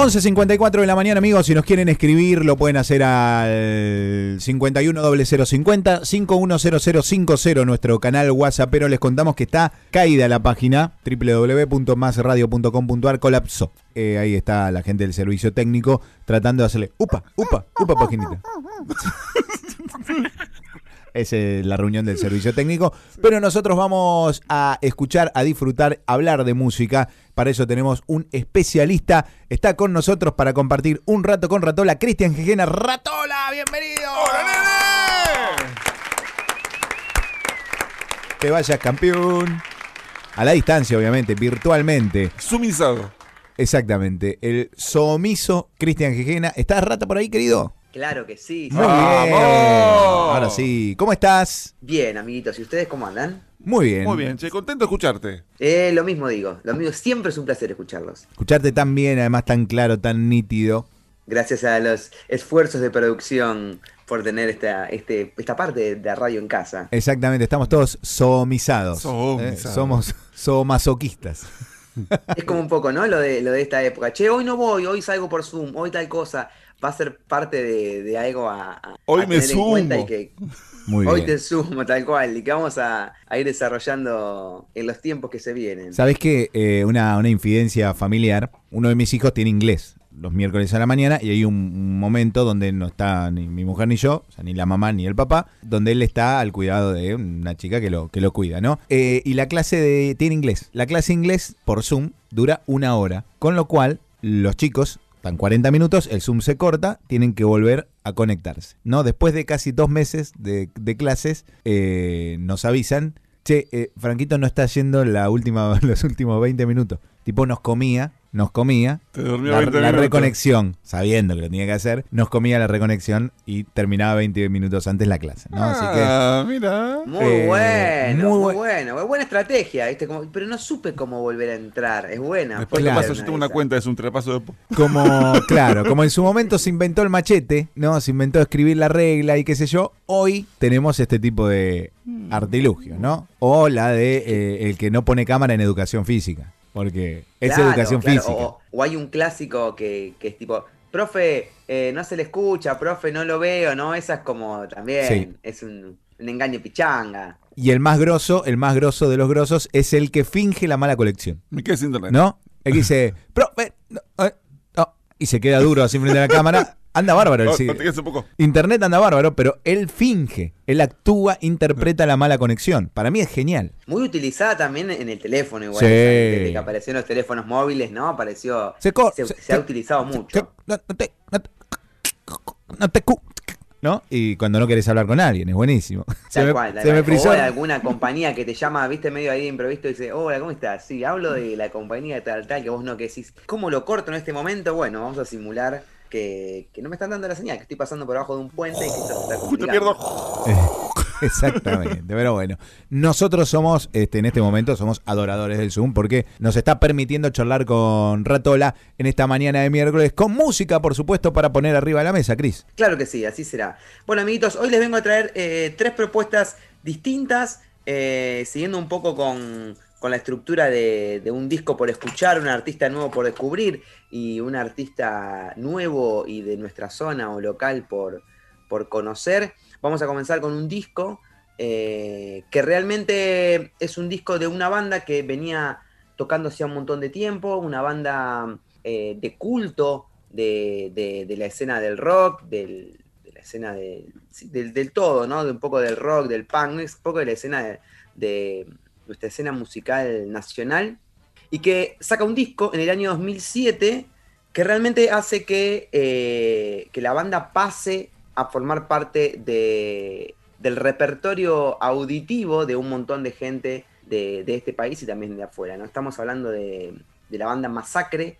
11.54 de la mañana, amigos. Si nos quieren escribir, lo pueden hacer al 510050 510050, nuestro canal WhatsApp. Pero les contamos que está caída la página www.masradio.com.ar. Colapsó. Eh, ahí está la gente del servicio técnico tratando de hacerle upa, upa, upa, paginita. es eh, la reunión del servicio técnico. Pero nosotros vamos a escuchar, a disfrutar, a hablar de música. Para eso tenemos un especialista. Está con nosotros para compartir un rato con Ratola, Cristian Gijena. ¡Ratola! ¡Bienvenido! ¡Hola, nene! Que vayas campeón. A la distancia, obviamente, virtualmente. Sumizado. Exactamente. El somiso Cristian Gijena. ¿Estás rata por ahí, querido? Claro que sí. Muy sí. bien. ¡Vamos! Ahora sí. ¿Cómo estás? Bien, amiguitos. ¿Y ustedes cómo andan? Muy bien. Muy bien, che, contento de escucharte. Eh, lo mismo digo. Lo mismo siempre es un placer escucharlos. Escucharte tan bien, además tan claro, tan nítido. Gracias a los esfuerzos de producción por tener esta, este, esta parte de, radio en casa. Exactamente, estamos todos somizados. Somizados. Eh, somos somasoquistas. Es como un poco, ¿no? Lo de, lo de esta época. Che, hoy no voy, hoy salgo por Zoom, hoy tal cosa. Va a ser parte de, de algo a, a- Hoy a me tener en cuenta sumo. y que Muy hoy bien. te sumo, tal cual. Y que vamos a, a ir desarrollando en los tiempos que se vienen. ¿Sabes qué? Eh, una, una infidencia familiar. Uno de mis hijos tiene inglés los miércoles a la mañana y hay un, un momento donde no está ni mi mujer ni yo, o sea, ni la mamá ni el papá, donde él está al cuidado de una chica que lo, que lo cuida, ¿no? Eh, y la clase de tiene inglés. La clase de inglés por Zoom dura una hora, con lo cual los chicos están 40 minutos, el Zoom se corta, tienen que volver a conectarse, ¿no? Después de casi dos meses de, de clases, eh, nos avisan, che, eh, Franquito no está yendo la última, los últimos 20 minutos. Tipo, nos comía, nos comía, Te durmió la, 20 la minutos. reconexión, sabiendo que lo tenía que hacer, nos comía la reconexión y terminaba 20 minutos antes la clase, ¿no? Así que... Ah, mira. Muy Eh, bueno, muy muy, bu- bueno. Buena estrategia, ¿viste? Como- pero no supe cómo volver a entrar. Es buena. Después ser paso, yo tengo una cuenta, es un trepaso de... Como, claro, como en su momento se inventó el machete, ¿no? Se inventó escribir la regla y qué sé yo. Hoy tenemos este tipo de artilugios, ¿no? O la de eh, el que no pone cámara en educación física. Porque es Claro, educación claro, física. O, o hay un clásico que, que es tipo, profe, eh, no se le escucha, profe, no lo veo, ¿no? Esa es como también, Sí. es un, un engaño pichanga. Y el más grosso, el más grosso de los grosos es el que finge la mala colección. Me quedé sin internet. ¿No? El que dice, profe, no, eh, no", y se queda duro así frente a la cámara. Anda bárbaro. El no un poco. Internet anda bárbaro, pero él finge, él actúa, interpreta la mala conexión. Para mí es genial. Muy utilizada también en el teléfono, igual. Sí. Desde que aparecieron los teléfonos móviles, ¿no? Apareció. Se, co- Se, se- se ha se- utilizado mucho. se- no, no te, no te- no te cu- ¿no? Y cuando no querés hablar con alguien, es buenísimo. Se Tal me, cual, tal se me cual. frizó. O de alguna compañía que te llama, viste, medio ahí de imprevisto y dice, hola, ¿cómo estás? Sí, hablo de la compañía de tal, tal, que vos no, que decís, ¿cómo lo corto en este momento? Bueno, vamos a simular que, que no me están dando la señal, que estoy pasando por abajo de un puente y que está Uy, te pierdo. Eh, Exactamente, pero bueno, nosotros somos, este, en este momento, somos adoradores del Zoom porque nos está permitiendo charlar con Ratola en esta mañana de miércoles con música, por supuesto, para poner arriba de la mesa, Cris. Claro que sí, así será. Bueno, amiguitos, hoy les vengo a traer eh, tres propuestas distintas, eh, siguiendo un poco con, con la estructura de, un disco por escuchar, un artista nuevo por descubrir y un artista nuevo y de nuestra zona o local por, por conocer. Vamos a comenzar con un disco eh, que realmente es un disco de una banda que venía tocando hacía un montón de tiempo, una banda eh, de culto de, de- la escena del rock, del- de la escena del, del, todo, ¿no? De un poco del rock, del punk, un poco de la escena de nuestra escena musical nacional, y que saca un disco en el año 2007 que realmente hace que, eh, que la banda pase a formar parte de, del repertorio auditivo de un montón de gente de, de este país y también de afuera. ¿no? Estamos hablando de, de la banda Masacre,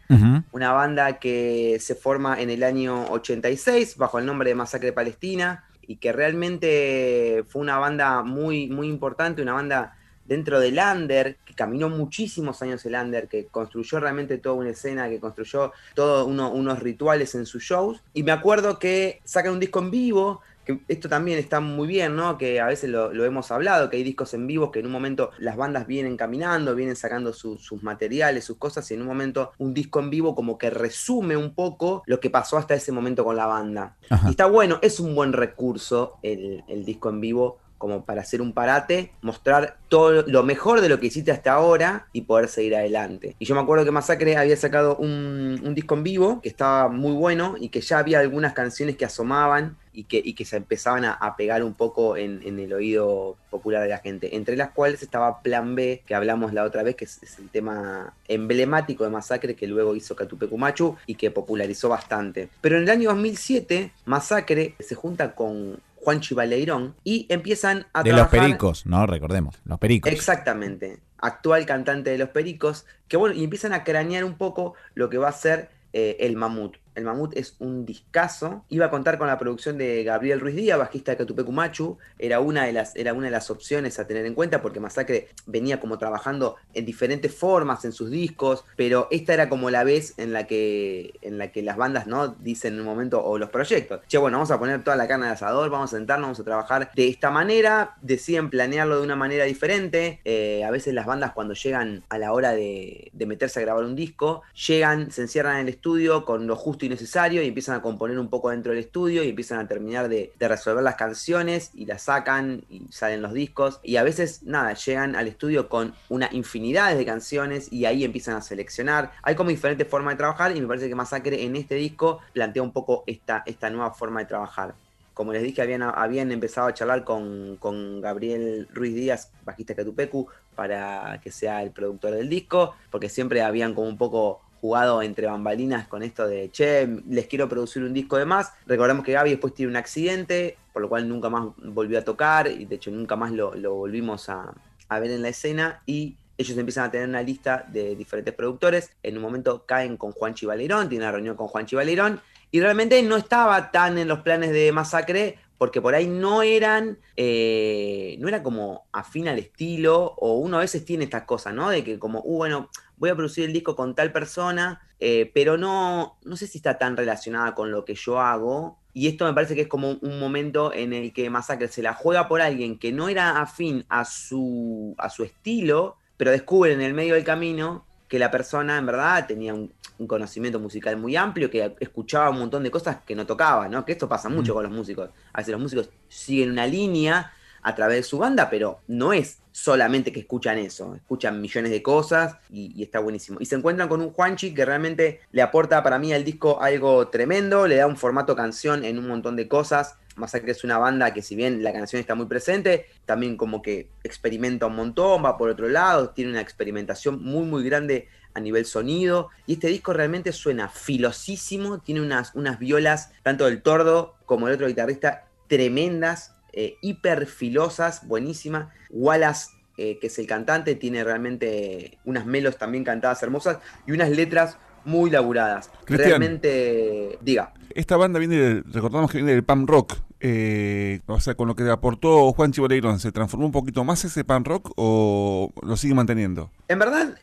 una banda que se forma en el año 86 bajo el nombre de Masacre Palestina y que realmente fue una banda muy, muy importante, una banda dentro del under, que caminó muchísimos años el under, que construyó realmente toda una escena, que construyó todos unos rituales en sus shows. Y me acuerdo que sacan un disco en vivo, que que esto también está muy bien, ¿no? Que a veces lo, lo hemos hablado, que hay discos en vivo que en un momento las bandas vienen caminando, vienen sacando su- sus materiales, sus cosas, y en un momento un disco en vivo como que resume un poco lo que pasó hasta ese momento con la banda. Ajá. Y está bueno, es un buen recurso el, el disco en vivo como para hacer un parate, mostrar todo lo mejor de lo que hiciste hasta ahora y poder seguir adelante. Y yo me acuerdo que Masacre había sacado un, disco en vivo que estaba muy bueno y que ya había algunas canciones que asomaban y que, se empezaban a, pegar un poco en, el oído popular de la gente, entre las cuales estaba Plan B, que hablamos la otra vez, que es, el tema emblemático de Masacre que luego hizo Catupecu Machu y que popularizó bastante. Pero en el año 2007, Masacre se junta con Juanchi Baleirón y empiezan a De los trabajar... pericos, ¿no? Recordemos, los pericos. Exactamente. Actual cantante de Los Pericos. Que bueno, y empiezan a cranear un poco lo que va a ser eh, el Mamut. El Mamut es un discazo. Iba a contar con la producción de Gabriel Ruiz Díaz, bajista de Catupecu Machu. Era una, de las, era una de las opciones a tener en cuenta porque Masacre venía como trabajando en diferentes formas en sus discos, pero esta era como la vez en la que, en la que las bandas no dicen en un momento o los proyectos. Che, bueno, vamos a poner toda la carne al asador, vamos a sentarnos, vamos a trabajar de esta manera. Deciden planearlo de una manera diferente. Eh, a veces las bandas cuando llegan a la hora de, de meterse a grabar un disco, llegan, se encierran en el estudio con lo justo y necesario y empiezan a componer un poco dentro del estudio y empiezan a terminar de, resolver las canciones y las sacan y salen los discos. Y a veces, nada, llegan al estudio con una infinidad de canciones y ahí empiezan a seleccionar. Hay como diferentes formas de trabajar y me parece que Masacre en este disco plantea un poco esta, esta nueva forma de trabajar. Como les dije, habían, habían empezado a charlar con, con Gabriel Ruiz Díaz, bajista Catupecu, para que sea el productor del disco, porque siempre habían como un poco jugado entre bambalinas con esto de, che, les quiero producir un disco de más. Recordemos que Gaby después tiene un accidente, por lo cual nunca más volvió a tocar, y de hecho nunca más lo, volvimos a, ver en la escena, y ellos empiezan a tener una lista de diferentes productores. En un momento caen con Juanchi Valerón, tienen una reunión con Juanchi Valerón, y realmente no estaba tan en los planes de Masacre, porque por ahí no eran, eh, no era como afín al estilo, o uno a veces tiene estas cosas, ¿no? De que como, uh, bueno, voy a producir el disco con tal persona, eh, pero no, no sé si está tan relacionada con lo que yo hago. Y esto me parece que es como un momento en el que Masacre se la juega por alguien que no era afín a su, a su estilo, pero descubre en el medio del camino que la persona en verdad tenía un, un conocimiento musical muy amplio, que escuchaba un montón de cosas que no tocaba, ¿no? Que esto pasa mucho Mm. con los músicos. A veces los músicos siguen una línea a través de su banda, pero no es solamente que escuchan eso, escuchan millones de cosas y, está buenísimo. Y se encuentran con un Juanchi que realmente le aporta para mí al disco algo tremendo, le da un formato canción en un montón de cosas. Masacre es una banda que si bien la canción está muy presente, también como que experimenta un montón, va por otro lado, tiene una experimentación muy muy grande a nivel sonido. Y este disco realmente suena filosísimo, tiene unas, unas violas, tanto del tordo como el otro guitarrista, tremendas, eh, hiper filosas, buenísimas. Wallace, eh, que es el cantante, tiene realmente unas melos también cantadas hermosas y unas letras muy laburadas. Realmente, diga. Esta banda viene, del- recordamos que viene del punk rock. eh, o sea, con lo que aportó Juan Chiboleirón, ¿se transformó un poquito más ese punk rock o lo sigue manteniendo? En verdad,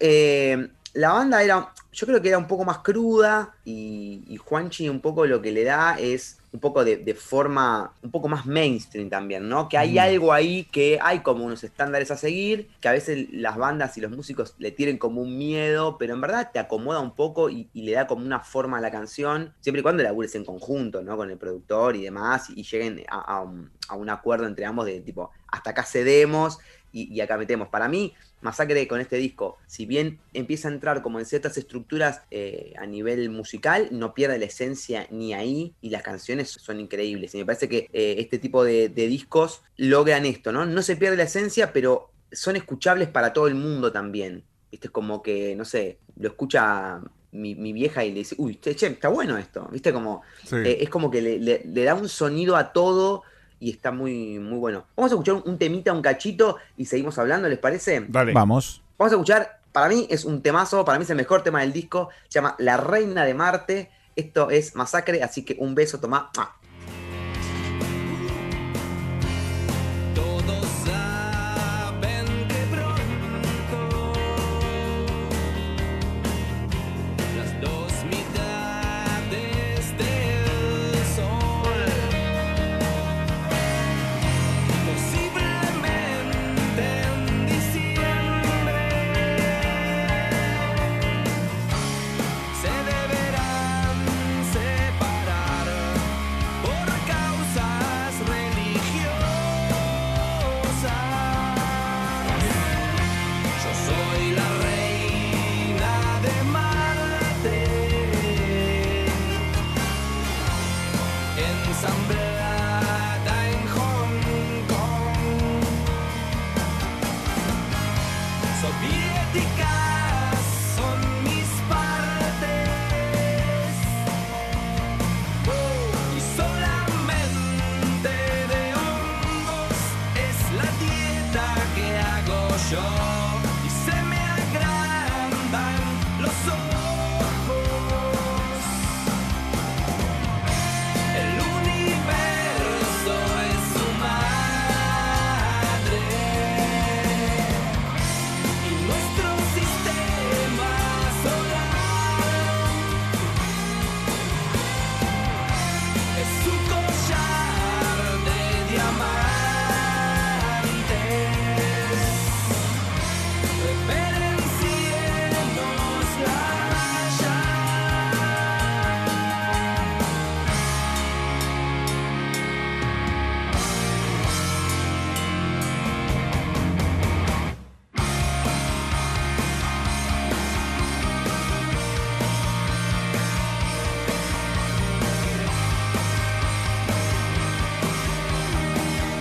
la banda era, yo creo que era un poco más cruda y, y Juanchi un poco lo que le da es un poco de, de forma, un poco más mainstream también, ¿no? Que hay Mm. algo ahí que hay como unos estándares a seguir, que a veces las bandas y los músicos le tienen como un miedo, pero en verdad te acomoda un poco y, y le da como una forma a la canción, siempre y cuando labures en conjunto, ¿no? Con el productor y demás, y, y lleguen a, a un, a un acuerdo entre ambos de tipo, hasta acá cedemos y, y acá metemos. Para mí, Masacre con este disco, si bien empieza a entrar como en ciertas estructuras eh, a nivel musical, no pierde la esencia ni ahí y las canciones son increíbles. Y me parece que eh, este tipo de, de discos logran esto, ¿no? No se pierde la esencia, pero son escuchables para todo el mundo también. Viste, es como que, no sé, lo escucha mi, mi vieja y le dice, uy, che, che, está bueno esto. Viste, como Sí. eh, es como que le, le- le da un sonido a todo y está muy, muy bueno. Vamos a escuchar un, un temita, un cachito y seguimos hablando, ¿les parece? Dale. Vamos. Vamos a escuchar, para mí es un temazo, para mí es el mejor tema del disco, se llama La Reina de Marte. Esto es Masacre, así que un beso, tomá. ¡Mua!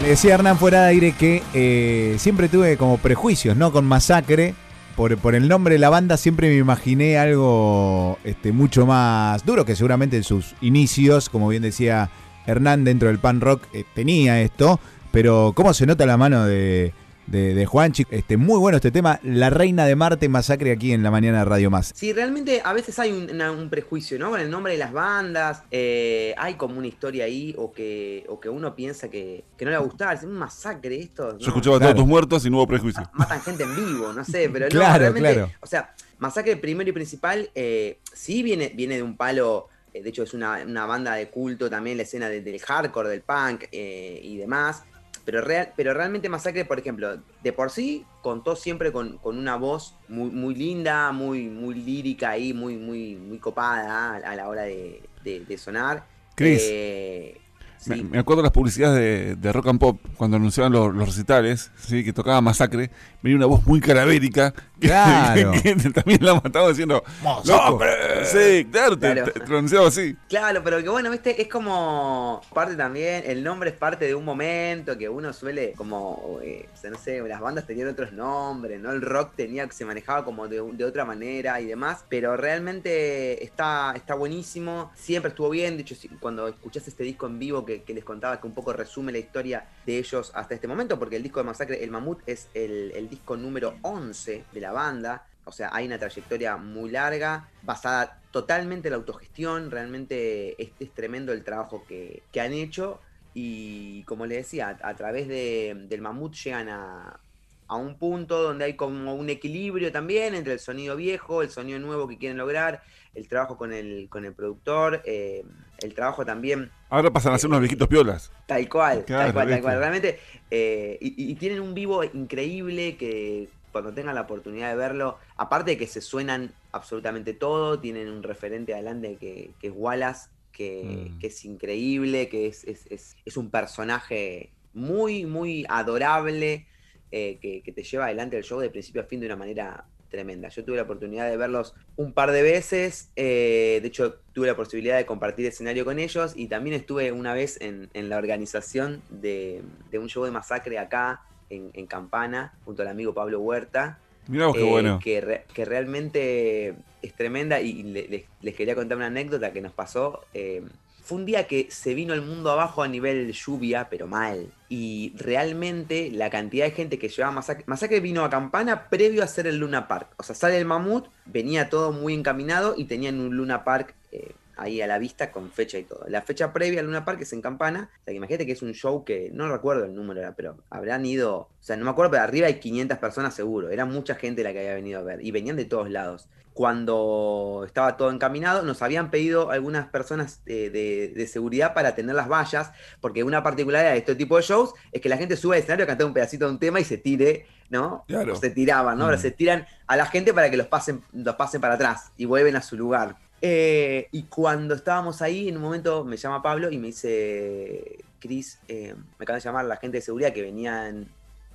Decía Hernán fuera de aire que eh, siempre tuve como prejuicios, ¿no? Con Masacre. Por, por el nombre de la banda siempre me imaginé algo este, mucho más duro, que seguramente en sus inicios, como bien decía Hernán, dentro del pan rock eh, tenía esto. Pero cómo se nota la mano de, de, de Juanchi. Este, muy bueno este tema, La Reina de Marte, Masacre aquí en la mañana de Radio Más. Sí, realmente a veces hay un, una- un prejuicio, ¿no? Con el nombre de las bandas. eh, hay como una historia ahí o que, o que uno piensa que, que no le va a gustar. Es un masacre esto. ¿no? Yo escuchaba Claro. todos tus muertos y no hubo prejuicio. Ma- Matan gente en vivo, no sé, pero no, Claro, realmente. claro. O sea, Masacre primero y principal, eh, sí viene, viene de un palo. eh, de hecho, es una, una banda de culto también, la escena de- del hardcore, del punk eh, y demás. Pero, real, pero realmente Masacre, por ejemplo, de por sí contó siempre con, con una voz muy, muy linda, muy, muy lírica ahí, muy, muy, muy copada a, a la hora de, de- de sonar. Chris. Eh, sí. me acuerdo de las publicidades de, de Rock and Pop cuando anunciaban los, los recitales, ¿sí? que tocaba Masacre, venía una voz muy caravérica que, Claro. que también la mataba diciendo ¡Masacre! Sí, claro, te, Claro. te- te lo anunciaba así. Claro, pero que bueno, viste, es como parte también, el nombre es parte de un momento que uno suele como, eh, o sea, no sé, las bandas tenían otros nombres, ¿no? El rock tenía, se manejaba como de, de otra manera y demás, pero realmente está, está buenísimo, siempre estuvo bien, de hecho, cuando escuchás este disco en vivo que, les contaba que un poco resume la historia de ellos hasta este momento, porque el disco de Masacre, el Mamut, es el, el disco número 11 de la banda, o sea, hay una trayectoria muy larga, basada totalmente en la autogestión. Realmente es, es tremendo el trabajo que, que han hecho. Y como le decía, a, a través de- del mamut llegan a, a un punto donde hay como un equilibrio también entre el sonido viejo, el sonido nuevo que quieren lograr, el trabajo con el, con el productor, eh, el trabajo también Ahora pasan a ser unos viejitos piolas. Tal cual, Claro, tal cual, tal cual. Realmente, eh, y, y tienen un vivo increíble que cuando tengan la oportunidad de verlo, aparte de que se suenan absolutamente todo, tienen un referente adelante que, que es Wallace, que, Mm. que es increíble, que es, es, es- es un personaje muy, muy adorable, eh, que, que te lleva adelante el show de principio a fin de una manera tremenda. Yo tuve la oportunidad de verlos un par de veces, eh, de hecho tuve la posibilidad de compartir escenario con ellos y también estuve una vez en, en la organización de, de un show de masacre acá en, en Campana, junto al amigo Pablo Huerta, Mirá vos qué eh, bueno. que, re- que realmente es tremenda y le- les, les quería contar una anécdota que nos pasó. eh, fue un día que se vino el mundo abajo a nivel lluvia, pero mal. Y realmente la cantidad de gente que llevaba Masacre... Masacre vino a Campana previo a hacer el Luna Park. O sea, sale el mamut, venía todo muy encaminado y tenían un Luna Park eh, ahí a la vista con fecha y todo. La fecha previa al Luna Park es en Campana. O sea, que imagínate que es un show que no recuerdo el número, pero habrán ido... O sea, no me acuerdo, pero arriba hay 500 personas seguro. Era mucha gente la que había venido a ver. Y venían de todos lados cuando estaba todo encaminado, nos habían pedido algunas personas eh, de, de seguridad para tener las vallas, porque una particularidad de este tipo de shows es que la gente sube al escenario a cantar un pedacito de un tema y se tire, ¿no? Claro. O se tiraban, ¿no? Ahora Mm. se tiran a la gente para que los pasen, los pasen para atrás y vuelven a su lugar. Eh, y cuando estábamos ahí, en un momento me llama Pablo y me dice, Cris, eh, me acaban de llamar la gente de seguridad que venían,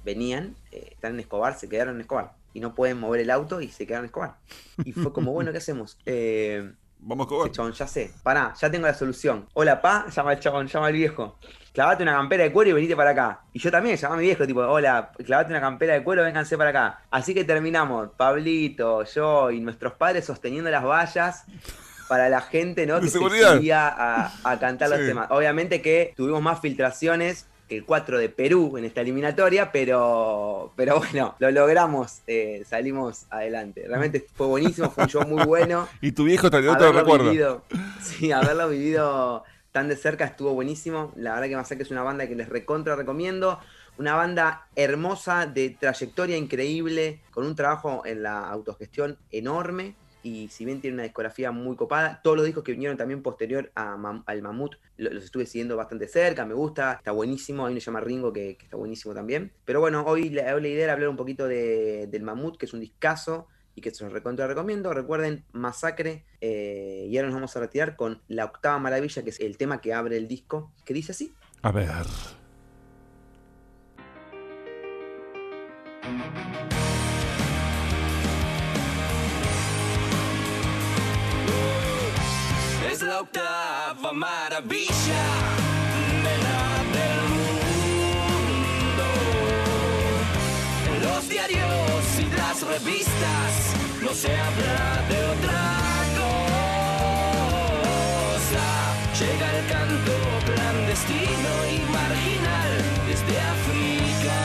venían, eh, están en Escobar, se quedaron en Escobar. Y no pueden mover el auto y se quedaron en Escobar. Y fue como, bueno, ¿qué hacemos? Eh, Vamos a el cobrar. chabón, ya sé. Pará, ya tengo la solución. Hola, pa, llama al chabón, llama al viejo. Clavate una campera de cuero y venite para acá. Y yo también, llama a mi viejo, tipo, hola, clavate una campera de cuero, vénganse para acá. Así que terminamos, Pablito, yo y nuestros padres sosteniendo las vallas para la gente, ¿no? De Que se seguridad. subía a, a cantar los temas. Obviamente que tuvimos más filtraciones el 4 de Perú en esta eliminatoria, pero, pero bueno, lo logramos, eh, salimos adelante. Realmente fue buenísimo, fue un show muy bueno Y tu viejo te haberlo recuerdo. vivido, sí, haberlo vivido tan de cerca estuvo buenísimo. La verdad que Masacre es una banda que les recontra recomiendo. Una banda hermosa, de trayectoria increíble, con un trabajo en la autogestión enorme. Y si bien tiene una discografía muy copada, todos los discos que vinieron también posterior a Mam- al Mamut lo- los estuve siguiendo bastante cerca, me gusta, está buenísimo. Hay uno que se llama Ringo que, que está buenísimo también. Pero bueno, hoy la, hoy la idea era hablar un poquito de- del Mamut, que es un discazo y que se los recontra recomiendo. Recuerden, Masacre. eh, y ahora nos vamos a retirar con La Octava Maravilla, que es el tema que abre el disco, que dice así. A ver. la octava maravilla de la, del mundo. En los diarios y las revistas no se habla de otra cosa. Llega el canto clandestino y marginal desde África.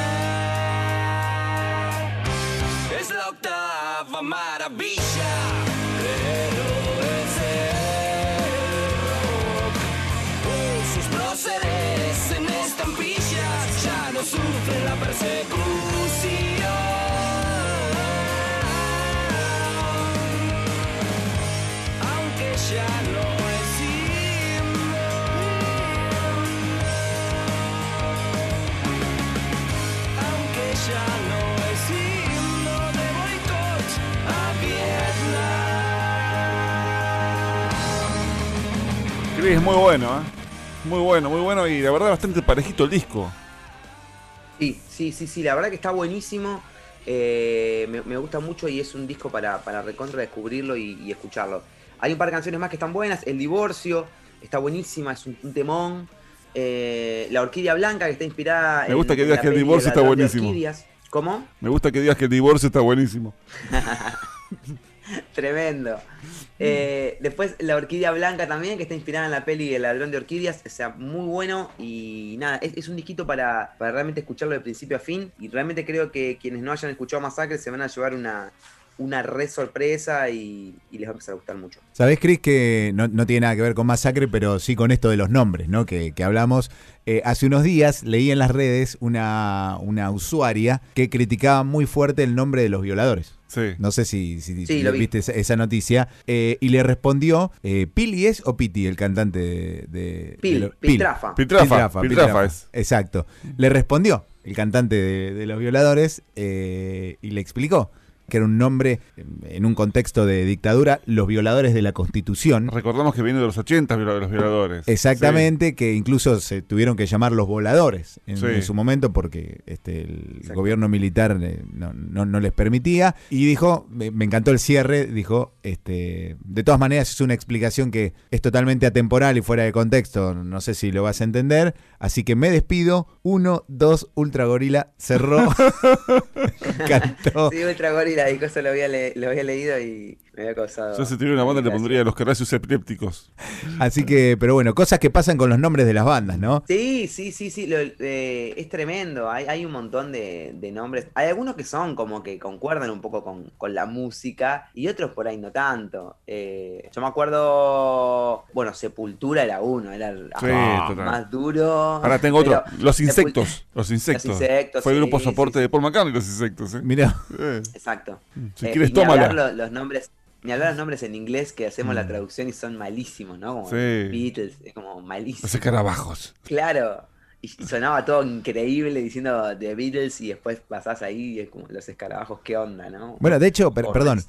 Es la octava maravilla. Sufren la persecución. Aunque ya no es. Aunque ya no es himno de boicot a Vietnam. Chris, muy bueno, ¿eh? Muy bueno, muy bueno y la verdad bastante parejito el disco. Sí, sí, sí, sí, la verdad que está buenísimo. eh, me, me gusta mucho y es un disco para, para recontra descubrirlo y, y escucharlo. Hay un par de canciones más que están buenas. El divorcio está buenísima, es un, un temón. Eh, la orquídea blanca que está inspirada. Me gusta que digas que el divorcio está buenísimo. Orquídeas. ¿Cómo? Me gusta que digas que el divorcio está buenísimo. Tremendo. Eh, después la orquídea blanca también, que está inspirada en la peli El ladrón de orquídeas. O sea, muy bueno. Y nada, es, es un disquito para, para realmente escucharlo de principio a fin. Y realmente creo que quienes no hayan escuchado Masacre se van a llevar una, una re sorpresa y, y les va a empezar a gustar mucho. ¿Sabés, Cris, que no, no tiene nada que ver con Masacre, pero sí con esto de los nombres, ¿no? Que, que hablamos. Eh, hace unos días leí en las redes una, una usuaria que criticaba muy fuerte el nombre de los violadores. Sí. No sé si, si- Sí, si lo vi. viste esa, esa noticia. Eh, y le respondió, eh, ¿Pili es o Piti, el cantante de... de- Pil, de lo- Piltrafa. Piltrafa, Piltrafa es. Exacto. Le respondió el cantante de, de los violadores eh, y le explicó que era un nombre eh, en un contexto de dictadura, los violadores de la Constitución. Recordamos que viene de los 80 viola- los violadores. Exactamente, que incluso se tuvieron que llamar los voladores en, Sí. en su momento porque este, el Exacto. gobierno militar eh, no, no- no les permitía. Y dijo, me, me encantó el cierre, dijo, este, de todas maneras es una explicación que es totalmente atemporal y fuera de contexto, no sé si lo vas a entender, así que me despido, uno, dos, Ultra Gorila cerró, cantó. Sí, Ultra Gorila, y cosa lo había, le- lo había leído y me había causado. Yo si tuviera una banda le pondría los carracios epilépticos. Así que, pero bueno, cosas que pasan con los nombres de las bandas, ¿no? Sí, sí, sí, sí, lo- eh, es tremendo. Hay, hay un montón de, de nombres. Hay algunos que son como que concuerdan un poco con, con la música y otros por ahí no tanto. Eh, yo me acuerdo, bueno, Sepultura era uno, era el Sí, ah, más duro. Ahora tengo otro. Pero Los insectos. Los insectos. insectos, Fue el grupo soporte sí. de Paul McCartney, los insectos. ¿eh? Mira, Eh, Exacto. Si Eh, quieres, hablar tómala. lo- los nombres. Ni hablar los nombres en inglés que hacemos Mm. la traducción y son malísimos, ¿no? Como Sí. Beatles, es como malísimo. Los escarabajos. Claro. Y sonaba todo increíble diciendo The Beatles y después pasás ahí y es como los escarabajos, ¿qué onda, no? bueno, de hecho, per- perdón.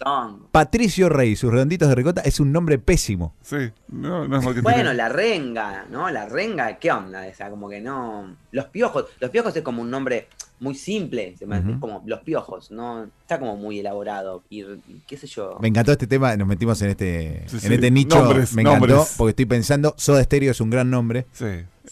Patricio Rey, sus redonditos de ricota, es un nombre pésimo. Sí, no, no es marketing. Bueno, la renga, ¿no? La renga, ¿qué onda? O sea, como que no. Los piojos. Los piojos es como un nombre muy simple. se me- Ujú. es como los piojos, ¿no? Está como muy elaborado. Y qué sé yo. Me encantó este tema, nos metimos en este, Sí, en sí. este nicho. Nombres, me encantó nombres. porque estoy pensando, Soda Stereo es un gran nombre. Sí.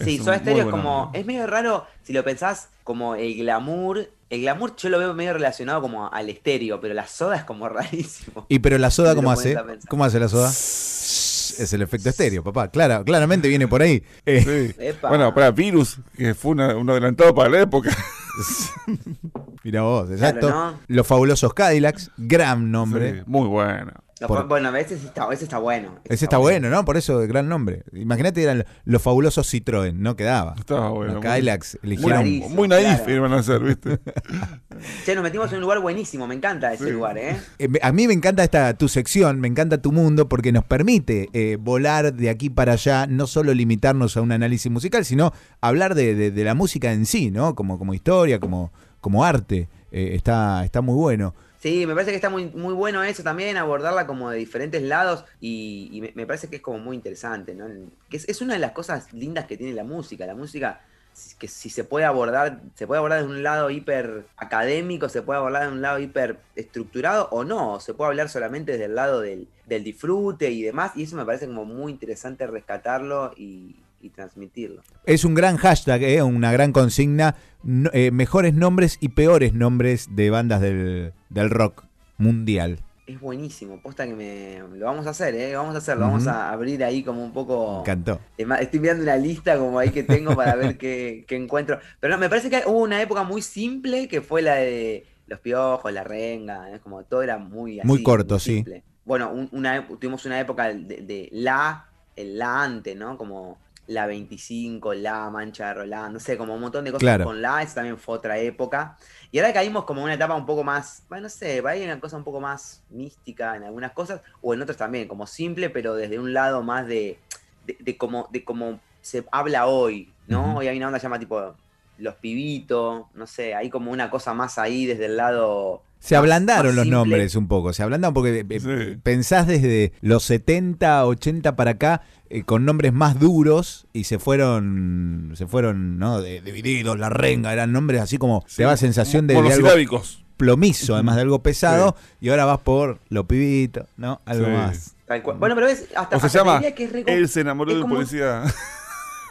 Sí, Soda Stereo es como. nombre. Es medio raro si lo pensás como el glamour. El glamour yo lo veo medio relacionado como al estéreo, pero la soda es como rarísimo. Y pero la soda, ¿cómo hace? ¿Cómo hace la soda? Es el efecto estéreo, papá. Clara, claramente viene por ahí. Eh, Sí. Bueno, para Virus, que fue una- un adelantado para la época. mira vos, exacto. ¿no? Los fabulosos Cadillacs, gran nombre. Sí, muy bueno. Por- Bueno, ese está, ese está bueno. Ese está bueno, ¿no? Por eso, gran nombre. Imagínate, eran los fabulosos Citroën, no quedaba. Estaba bueno. los Muy, eligieron. muy naif claro. iban a ser, ¿viste? Che, nos metimos en un lugar buenísimo, me encanta ese Sí. lugar, ¿eh? Eh, A mí me encanta esta tu sección, me encanta tu mundo porque nos permite eh, volar de aquí para allá, no solo limitarnos a un análisis musical, sino hablar de, de- de la música en sí, ¿no? Como, como historia, como, como arte. Eh, está, está muy bueno. Sí, me parece que está muy, muy bueno eso también, abordarla como de diferentes lados y, y me, parece que es como muy interesante, ¿no? Que es, es una de las cosas lindas que tiene la música. La música, si- que si se puede abordar, se puede abordar de un lado hiper académico, se puede abordar de un lado hiper estructurado o no, se puede hablar solamente desde el lado del, del disfrute y demás, y eso me parece como muy interesante rescatarlo y, y transmitirlo. Es un gran hashtag, eh, una gran consigna. No- eh, mejores nombres y peores nombres de bandas del, del rock mundial. Es buenísimo, posta que me lo vamos a hacer, ¿eh? Vamos a hacerlo, vamos a abrir ahí como un Me poco... encantó. Estoy mirando una lista como ahí que tengo para ver qué, qué encuentro. Pero no, me parece que hubo una época muy simple que fue la de los piojos, la renga, es como todo era muy así, Muy corto, sí. Bueno, un- una, ep- tuvimos una época de, de la, el la antes, ¿no? Como la 25, la mancha de Roland, no sé, como un montón de cosas Claro. con la, esa también fue otra época. Y ahora caímos como en una etapa un poco más, bueno, no sé, hay una cosa un poco más mística en algunas cosas, o en otras también, como simple, pero desde un lado más de, de, de cómo, de cómo se habla hoy, ¿no? Hoy hay una onda que se llama tipo los pibitos, no sé, hay como una cosa más ahí desde el lado... Se ablandaron los simple. nombres un poco, se ablandan porque eh, Sí. pensás desde los 70, 80 para acá eh, con nombres más duros y se fueron, se fueron, ¿no? De- divididos, la renga, eran nombres así como Sí, te daba sensación de, de algo plomizo, además de algo pesado, y ahora vas por lo pibito, ¿no? Algo Sí. más. Tal cual. Bueno, pero ves, hasta, O se hasta llama que es Él se enamoró de un como- policía.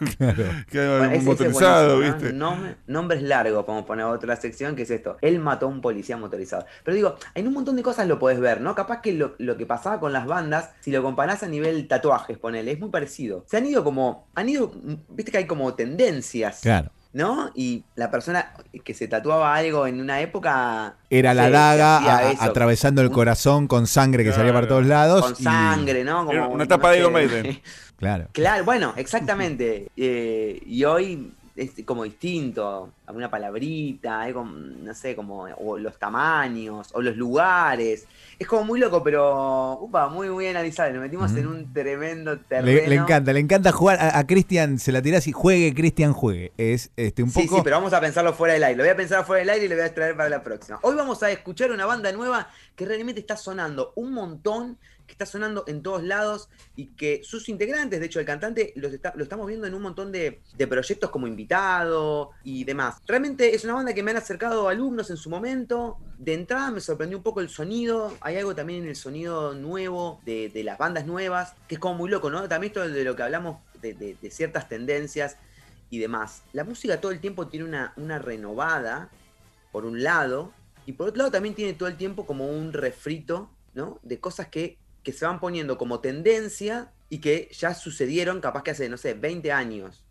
Claro. que Bueno, es motorizado, buenísimo, ¿viste? ¿no? Nom- nombres largos, podemos poner otra sección, que es esto. Él mató a un policía motorizado. Pero digo, en un montón de cosas lo podés ver, ¿no? Capaz que lo, lo que pasaba con las bandas, si lo comparás a nivel tatuajes, ponele, es muy parecido. Se han ido como, han ido, viste que hay como tendencias, Claro. ¿No? Y la persona que se tatuaba algo en una época... Era la se- daga se hacía a- eso, atravesando el corazón con sangre que salía para todos lados. Con y- sangre, ¿no? Como, una tapa no de. Iron Maiden. Claro. Claro, bueno, exactamente. Eh, y hoy es como distinto, alguna palabrita, algo, no sé, como o los tamaños, o los lugares. Es como muy loco, pero upa, muy, muy analizable. Nos metimos en un tremendo terreno. Le, le encanta, le encanta jugar. A, a Cristian se la tirás y juegue, Cristian juegue. Es este un Sí, poco. sí, pero vamos a pensarlo fuera del aire. Lo voy a pensar fuera del aire y lo voy a traer para la próxima. Hoy vamos a escuchar una banda nueva que realmente está sonando un montón, que está sonando en todos lados y que sus integrantes, de hecho el cantante, los está- lo estamos viendo en un montón de, de proyectos como invitado y demás. Realmente es una banda que me han acercado alumnos en su momento. De entrada me sorprendió un poco el sonido. Hay algo también en el sonido nuevo de, de las bandas nuevas, que es como muy loco, ¿no? También esto de lo que hablamos de, de- ciertas tendencias y demás. La música todo el tiempo tiene una, una renovada, por un lado, y por otro lado también tiene todo el tiempo como un refrito, ¿no? De cosas que, que se van poniendo como tendencia y que ya sucedieron capaz que hace, no sé, 20 años,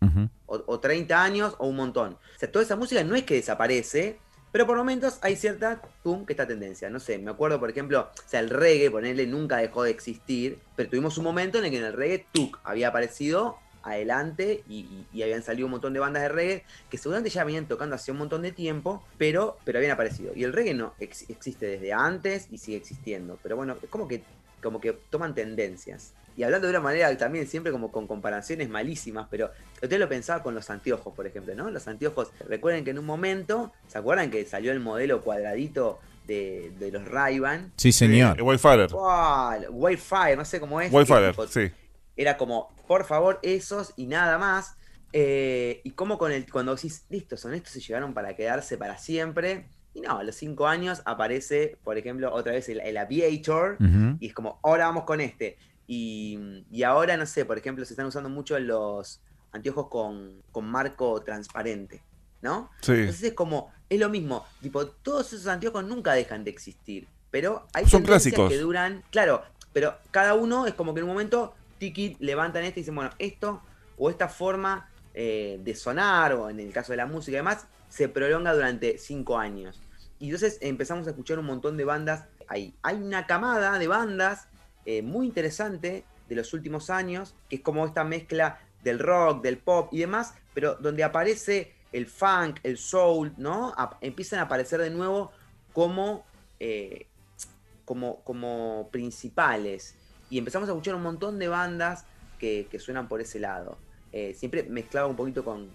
o, o 30 años, o un montón. O sea, toda esa música no es que desaparece, pero por momentos hay cierta, pum, que esta tendencia. No sé, me acuerdo, por ejemplo, o sea, el reggae, ponerle, nunca dejó de existir, pero tuvimos un momento en el que en el reggae, tuk, había aparecido adelante y, y- y habían salido un montón de bandas de reggae que seguramente ya venían tocando hace un montón de tiempo, pero, pero habían aparecido. Y el reggae no ex- existe desde antes y sigue existiendo. Pero bueno, es como que, como que toman tendencias. Y hablando de una manera también siempre como con comparaciones malísimas, pero usted lo pensaba con los anteojos, por ejemplo, ¿no? Los anteojos, recuerden que en un momento, ¿se acuerdan que salió el modelo cuadradito de, de los Ray-Ban? Sí, señor. Eh, Wayfarer. ¡Wow! Wayfire, no sé cómo es. Tipo, sí. Era como, por favor, esos y nada más. Eh, y como con el, cuando decís, listo, son estos y llegaron para quedarse para siempre. Y no, a los cinco años aparece, por ejemplo, otra vez el, el Aviator. Y es como, ahora vamos con este. Y, y ahora, no sé, por ejemplo, se están usando mucho los anteojos con, con marco transparente, ¿no? Sí. Entonces es como, es lo mismo, tipo, todos esos anteojos nunca dejan de existir, pero hay Son clásicos. que duran, claro, pero cada uno es como que en un momento, levantan este y dicen, bueno, esto o esta forma eh, de sonar, o en el caso de la música y demás, se prolonga durante cinco años. Y entonces empezamos a escuchar un montón de bandas ahí. Hay una camada de bandas eh, muy interesante de los últimos años, que es como esta mezcla del rock, del pop y demás, pero donde aparece el funk, el soul, ¿no? Empiezan a aparecer de nuevo como, eh, como, como principales. Y empezamos a escuchar un montón de bandas que, que suenan por ese lado. Eh, siempre mezclado un poquito con,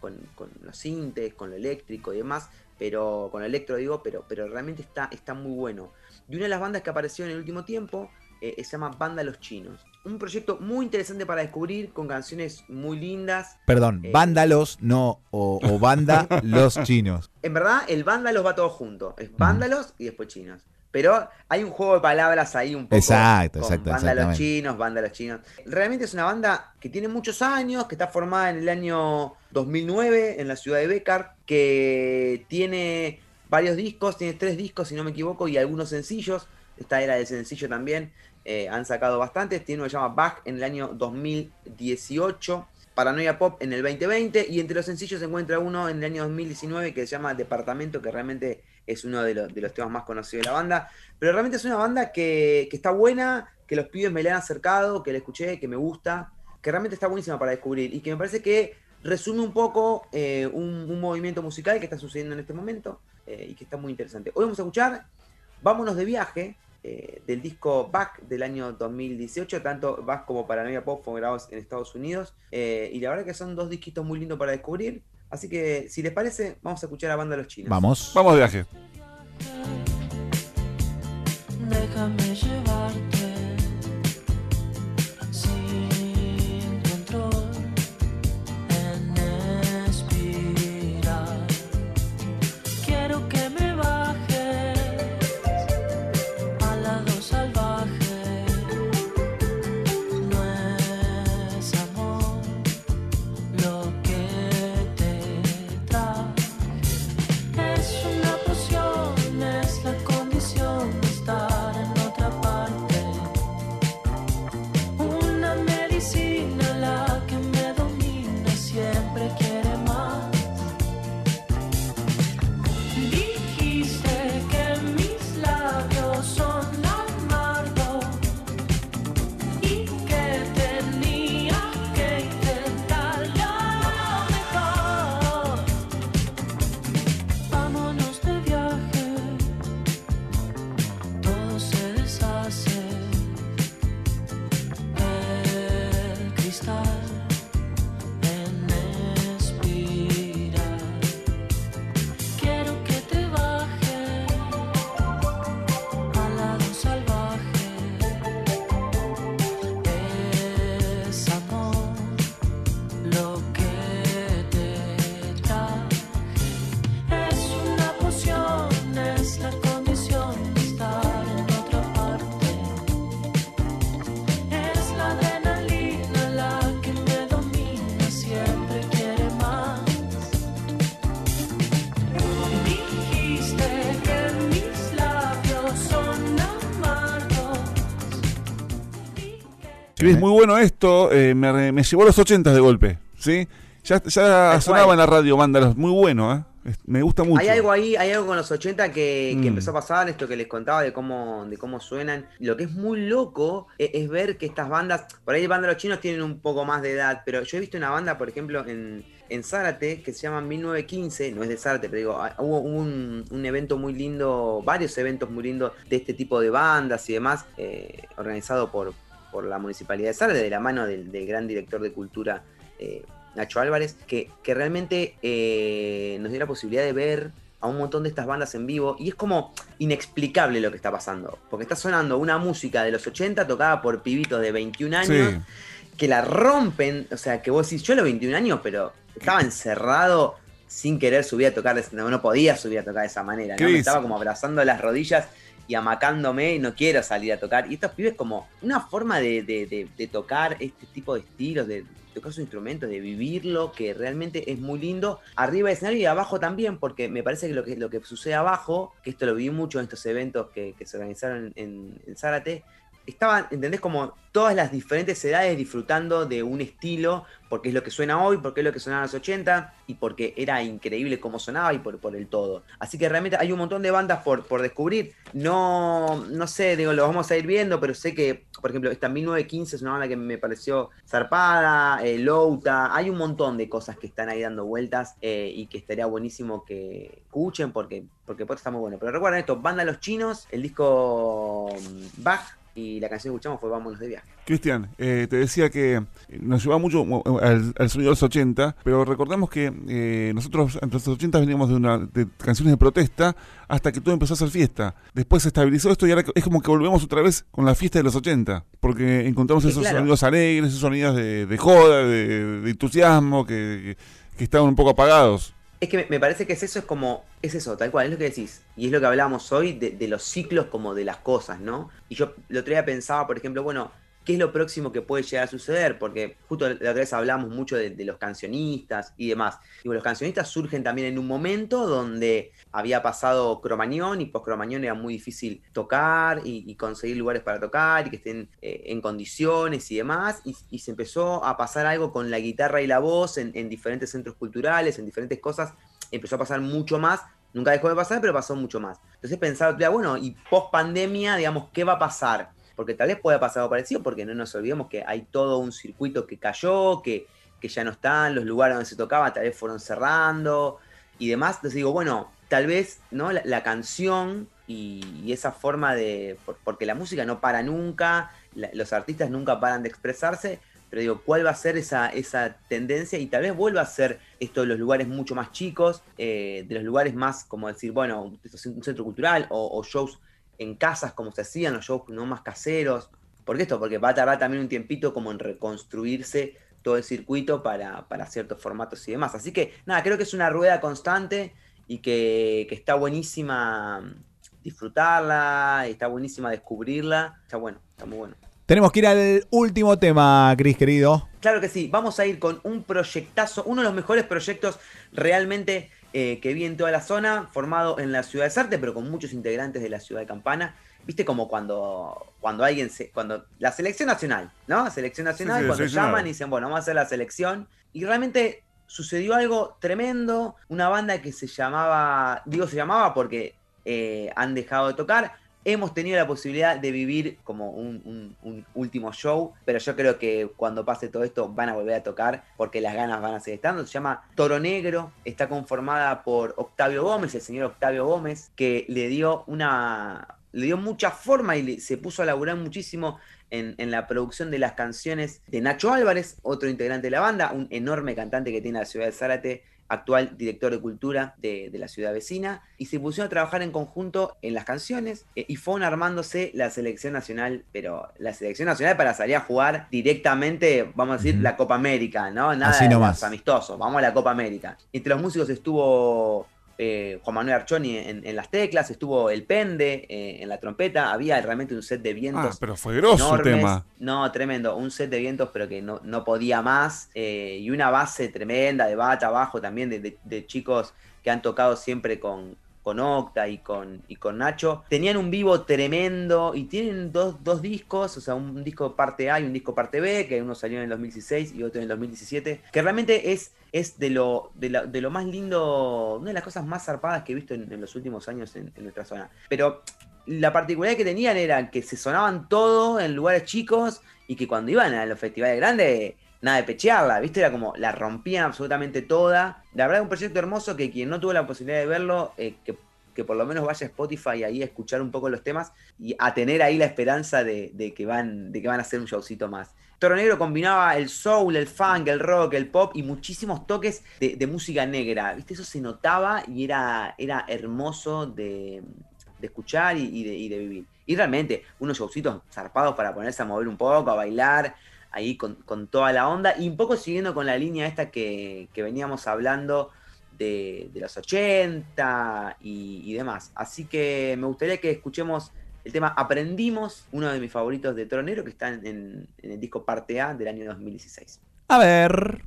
con, con los sintes, con lo eléctrico y demás, pero con lo electro digo, pero, pero realmente está, está muy bueno. Y una de las bandas que apareció en el último tiempo eh, se llama Banda Los Chinos. Un proyecto muy interesante para descubrir, con canciones muy lindas. Perdón, Eh. vándalos, no, o, o banda los chinos. En verdad, el Vándalos va todo junto. Es Vándalos y después Chinos. Pero hay un juego de palabras ahí un poco. Exacto, con exacto, Banda Los. Chinos, Banda Los Chinos. Realmente es una banda que tiene muchos años, que está formada en el año 2009 en la ciudad de Becar, que tiene varios discos, tiene tres discos si no me equivoco, y algunos sencillos. Esta era de sencillo también. eh, han sacado bastantes. Tiene uno que se llama Back en el año 2018. Paranoia Pop en el 2020 y entre los sencillos se encuentra uno en el año 2019 que se llama Departamento, que realmente es uno de los, de los temas más conocidos de la banda. Pero realmente es una banda que, que está buena, que los pibes me le han acercado, que la escuché, que me gusta, que realmente está buenísima para descubrir y que me parece que resume un poco eh, un, un movimiento musical que está sucediendo en este momento eh, y que está muy interesante. Hoy vamos a escuchar Vámonos de viaje eh, del disco Back del año 2018, tanto Back como Paranoia Pop fueron grabados en Estados Unidos eh, y la verdad que son dos disquitos muy lindos para descubrir. Así que si les parece, vamos a escuchar a Banda Los Chinos. Vamos. Vamos de viaje. Déjame Ves muy bueno esto, eh, me, me llevó a los 80 de golpe, ¿sí? Ya, ya sonaba cual. en la radio Vándalos, muy bueno, ¿eh? Me gusta mucho. Hay algo ahí, hay algo con los 80 que, que Mm. empezó a pasar, esto que les contaba de cómo, de cómo suenan. Lo que es muy loco e- es, ver que estas bandas, por ahí bandas los chinos tienen un poco más de edad, pero yo he visto una banda, por ejemplo, en, en Zárate, que se llama 1915, no es de Zárate, pero digo, ah, hubo un, un evento muy lindo, varios eventos muy lindos de este tipo de bandas y demás, eh, organizado por, por la Municipalidad de Zárate, de la mano del, del gran director de cultura. eh, Nacho Álvarez, que, que realmente eh, nos dio la posibilidad de ver a un montón de estas bandas en vivo y es como inexplicable lo que está pasando, porque está sonando una música de los 80 tocada por pibitos de 21 años Sí. que la rompen, o sea, que vos decís, yo a los 21 años, pero estaba encerrado sin querer subir a tocar, no, no podía subir a tocar de esa manera, ¿no? Estaba como abrazando las rodillas y amacándome y no quiero salir a tocar. Y estos pibes como una forma de, de- tocar este tipo de estilos, de tocar sus instrumentos, de vivirlo, que realmente es muy lindo. Arriba del escenario y abajo también, porque me parece que lo que, lo que sucede abajo, que esto lo vi mucho en estos eventos que, se organizaron en Zárate, estaban, ¿entendés? Como todas las diferentes edades disfrutando de un estilo, porque es lo que suena hoy, porque es lo que sonaba en los 80, y porque era increíble cómo sonaba y por, por el todo. Así que realmente hay un montón de bandas por, por descubrir. No, no sé, digo, lo vamos a ir viendo, pero sé que, por ejemplo, esta 1915 es una banda que me pareció zarpada, eh, Louta, hay un montón de cosas que están ahí dando vueltas eh, y que estaría buenísimo que escuchen porque, porque por está muy bueno. Pero recuerden esto, Banda Los Chinos, el disco mm, Bach y la canción que escuchamos fue Vámonos de viaje. Cristian, eh, te decía que eh, nos lleva mucho eh, al, al sonido de los 80, pero recordemos que eh, nosotros entre los 80 veníamos de, una, de canciones de protesta hasta que todo empezó a ser fiesta. Después se estabilizó esto y ahora es como que volvemos otra vez con la fiesta de los 80, porque encontramos esos claro. sonidos alegres, esos sonidos de, de joda, de, de entusiasmo, que, que- que estaban un poco apagados. Es que me, parece que es eso, es como, es eso, tal cual, es lo que decís. Y es lo que hablábamos hoy de, de los ciclos como de las cosas, ¿no? Y yo el otro día pensaba, por ejemplo, bueno, ¿qué es lo próximo que puede llegar a suceder? Porque justo la otra vez hablamos mucho de, los cancionistas y demás. Digo, los cancionistas surgen también en un momento donde había pasado Cromañón y post Cromañón era muy difícil tocar y, y conseguir lugares para tocar y que estén eh, en condiciones y demás. Y, y se empezó a pasar algo con la guitarra y la voz en, en diferentes centros culturales, en diferentes cosas. Empezó a pasar mucho más Nunca dejó de pasar, pero pasó mucho más. Entonces pensaba, bueno, y post pandemia, digamos, ¿qué va a pasar? Porque tal vez pueda pasar algo parecido, porque no nos olvidemos que hay todo un circuito que cayó, que, que ya no están, los lugares donde se tocaba tal vez fueron cerrando y demás. Entonces digo, bueno, tal vez ¿no? la, canción y, esa forma de. Por, porque la música no para nunca, los artistas nunca paran de expresarse, pero digo, ¿cuál va a ser esa, esa tendencia? Y tal vez vuelva a ser esto de los lugares mucho más chicos, eh, de los lugares más, como decir, bueno, un centro cultural o, shows en casas como se hacían, los shows no más caseros. ¿Por qué esto? Porque va a tardar también un tiempito como en reconstruirse todo el circuito para, para ciertos formatos y demás. Así que, nada, creo que es una rueda constante y que, que está buenísima disfrutarla, está buenísima descubrirla. Está bueno, está muy bueno. Tenemos que ir al último tema, Cris, querido. Claro que sí, vamos a ir con un proyectazo, uno de los mejores proyectos realmente eh, que vi en toda la zona, formado en la ciudad de Sarte, pero con muchos integrantes de la ciudad de Campana. Viste como cuando, cuando alguien se. cuando La selección nacional, ¿no? Selección nacional, sí, sí, cuando sí, llaman y dicen, bueno, vamos a hacer la selección. Y realmente sucedió algo tremendo. Una banda que se llamaba. Digo, se llamaba porque eh, han dejado de tocar hemos tenido la posibilidad de vivir como un, último show, pero yo creo que cuando pase todo esto van a volver a tocar porque las ganas van a seguir estando. Se llama Toro Negro, está conformada por Octavio Gómez, el señor Octavio Gómez, que le dio una. le dio mucha forma y le, se puso a laburar muchísimo en, en, la producción de las canciones de Nacho Álvarez, otro integrante de la banda, un enorme cantante que tiene la ciudad de Zárate, actual director de cultura de, de, la ciudad vecina, y se pusieron a trabajar en conjunto en las canciones eh, y fueron armándose la selección nacional, pero la selección nacional para salir a jugar directamente, vamos a decir, la Copa América, ¿no? Nada Así de nomás. amistosos, vamos a la Copa América. Entre los músicos estuvo eh, Juan Manuel Archoni en, en, las teclas, estuvo el Pende eh, en la trompeta, había realmente un set de vientos. Ah, pero fue grosso el tema. No, tremendo, un set de vientos, pero que no, no podía más. Eh, y una base tremenda de bata abajo también, de, de, de, chicos que han tocado siempre con, con Octa y con, y con Nacho. Tenían un vivo tremendo y tienen dos, dos discos, o sea, un disco parte A y un disco parte B, que uno salió en el 2016 y otro en el 2017, que realmente es es de lo, de, la, de, lo más lindo, una de las cosas más zarpadas que he visto en, los últimos años en, en, nuestra zona. Pero la particularidad que tenían era que se sonaban todo en lugares chicos y que cuando iban a los festivales grandes, nada de pechearla, ¿viste? Era como, la rompían absolutamente toda. La verdad es un proyecto hermoso que quien no tuvo la posibilidad de verlo, eh, que que por lo menos vaya a Spotify ahí a escuchar un poco los temas y a tener ahí la esperanza de, de, que, van, de que van a hacer un showcito más. Toro Negro combinaba el soul, el funk, el rock, el pop y muchísimos toques de, música negra. ¿Viste? Eso se notaba y era, era hermoso de, de escuchar y, y, de, y, de, vivir. Y realmente, unos showcitos zarpados para ponerse a mover un poco, a bailar, ahí con, toda la onda. Y un poco siguiendo con la línea esta que, veníamos hablando de, los 80 y, demás. Así que me gustaría que escuchemos el tema Aprendimos, uno de mis favoritos de Tronero, que está en, en, en el disco Parte A del año 2016. A ver.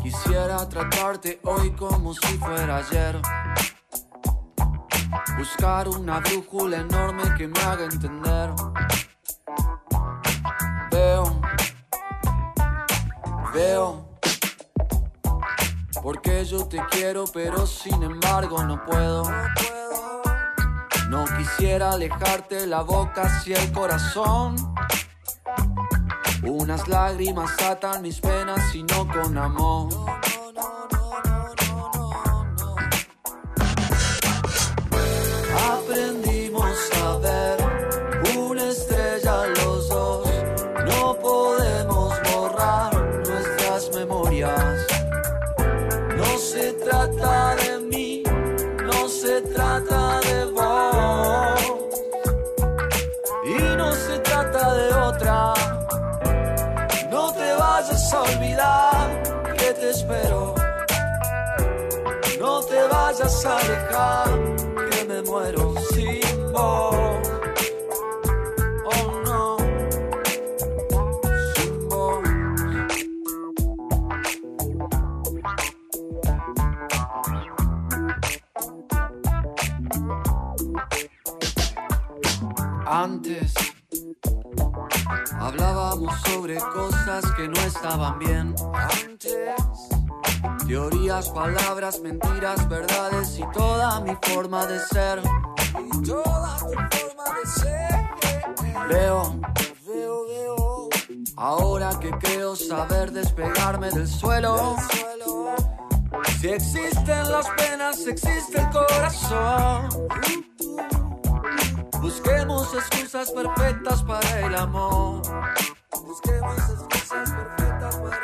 Quisiera tratarte hoy como si fuera ayer. Buscar una brújula enorme que me haga entender. Veo, veo. Porque yo te quiero, pero sin embargo no puedo. No quisiera alejarte la boca si el corazón. Unas lágrimas atan mis penas y no con amor. Espero. No te vayas a alejar, que me muero sin vos. Oh no, sin vos. Antes hablábamos sobre cosas que no estaban bien. Antes teorías, palabras, mentiras, verdades y toda mi forma de ser. Veo, veo, veo. Ahora que creo saber despegarme del suelo. Si existen las penas, existe el corazón. Busquemos excusas perfectas para el amor. Busquemos excusas perfectas para el amor.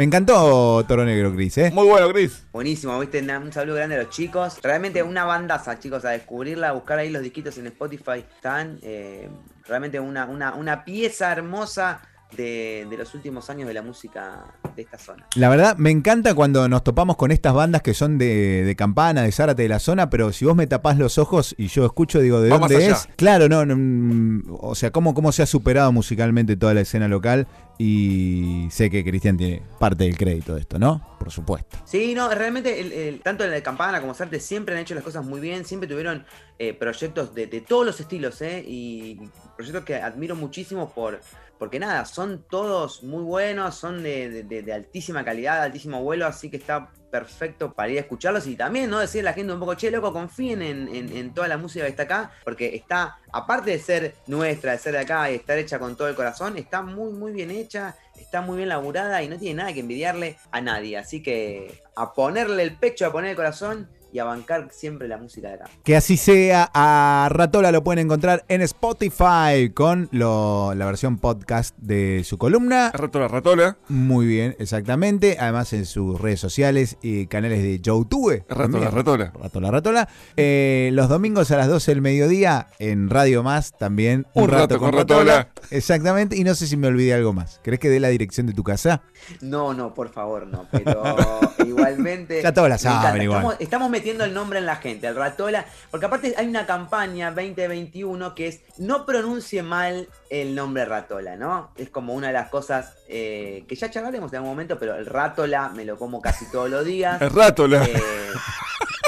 Me encantó Toro Negro, Cris, ¿eh? Muy bueno, Chris. Buenísimo, viste, un saludo grande a los chicos. Realmente una bandaza, chicos, a descubrirla, a buscar ahí los disquitos en Spotify. Están eh, realmente una, una, una pieza hermosa de, de los últimos años de la música de esta zona. La verdad, me encanta cuando nos topamos con estas bandas que son de, de Campana, de Zárate, de la zona, pero si vos me tapás los ojos y yo escucho, digo, ¿de dónde allá. es? Claro, no, no, mm, o sea, cómo, cómo se ha superado musicalmente toda la escena local y sé que Cristian tiene parte del crédito de esto, ¿no? Por supuesto. Sí, no, realmente el- el- tanto la Campana como Sarte siempre han hecho las cosas muy bien, siempre tuvieron eh, proyectos de, de todos los estilos, ¿eh? Y proyectos que admiro muchísimo por, porque nada, son todos muy buenos, son de, altísima calidad, altísimo vuelo, así que está perfecto para ir a escucharlos y también, ¿no? Decirle a la gente un poco, che, loco, confíen en, en- en toda la música que está acá, porque está, aparte de ser nuestra, de ser de acá y estar hecha con todo el corazón, está muy, muy bien hecha, está muy bien laburada y no tiene nada que envidiarle a nadie. Así que a ponerle el pecho, a poner el corazón y a bancar siempre la música de acá. Que así sea, a Ratola lo pueden encontrar en Spotify con lo- la versión podcast de su columna. Ratola, ratola. Muy bien, exactamente. Además en sus redes sociales y canales de YouTube. Ratola, también. ratola. Ratola, Ratola. Eh, los domingos a las 12 del mediodía en Radio Más también. Un rato con Ratola. Exactamente. Y no sé si me olvidé algo más. ¿Querés que dé la dirección de tu casa? No, no, por favor, no. Pero igualmente. Ya todos la saben igual. Estamos, estamos metiendo el nombre en la gente, el Ratola. Porque aparte hay una campaña 2021 que es no pronuncie mal el nombre Ratola, ¿no? Es como una de las cosas eh, que ya charlaremos en algún momento, pero el Ratola me lo como casi todos los días. Es ratola. Eh,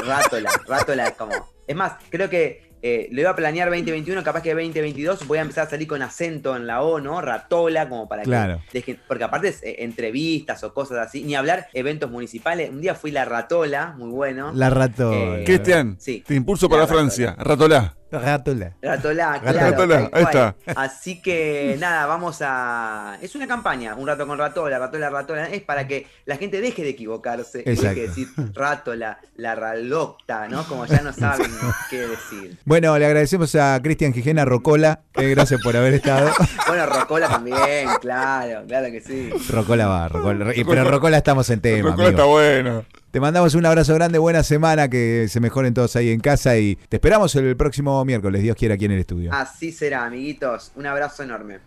Rátola, Rátola es como. Es más, creo que eh, lo iba a planear 2021, capaz que 2022 voy a empezar a salir con acento en la O, ¿no? Ratola, como para Claro. que dejen. Porque aparte es eh, entrevistas o cosas así, ni hablar eventos municipales. Un día fui la Ratola, muy bueno. La Ratola. Eh, Cristian, Sí. te impulso para Francia. Ratola. Ratola. Ratola, claro. Ratola, tal ahí cual. Así que nada, vamos a. Es una campaña, un rato con Ratola, Ratola, Ratola. Es para que la gente deje de equivocarse y Exacto. deje de decir Ratola, la Ralocta, ¿no? Como ya no saben qué decir. Bueno, le agradecemos a Cristian Gijena Rocola. eh, gracias por haber estado. Bueno, Rocola también, claro, claro que sí. Rocola va, Rocola. y- Pero Rocola estamos en tema. Ratola está bueno. Te mandamos un abrazo grande, buena semana, que se mejoren todos ahí en casa y te esperamos el próximo miércoles, Dios quiera, aquí en el estudio. Así será, amiguitos. Un abrazo enorme.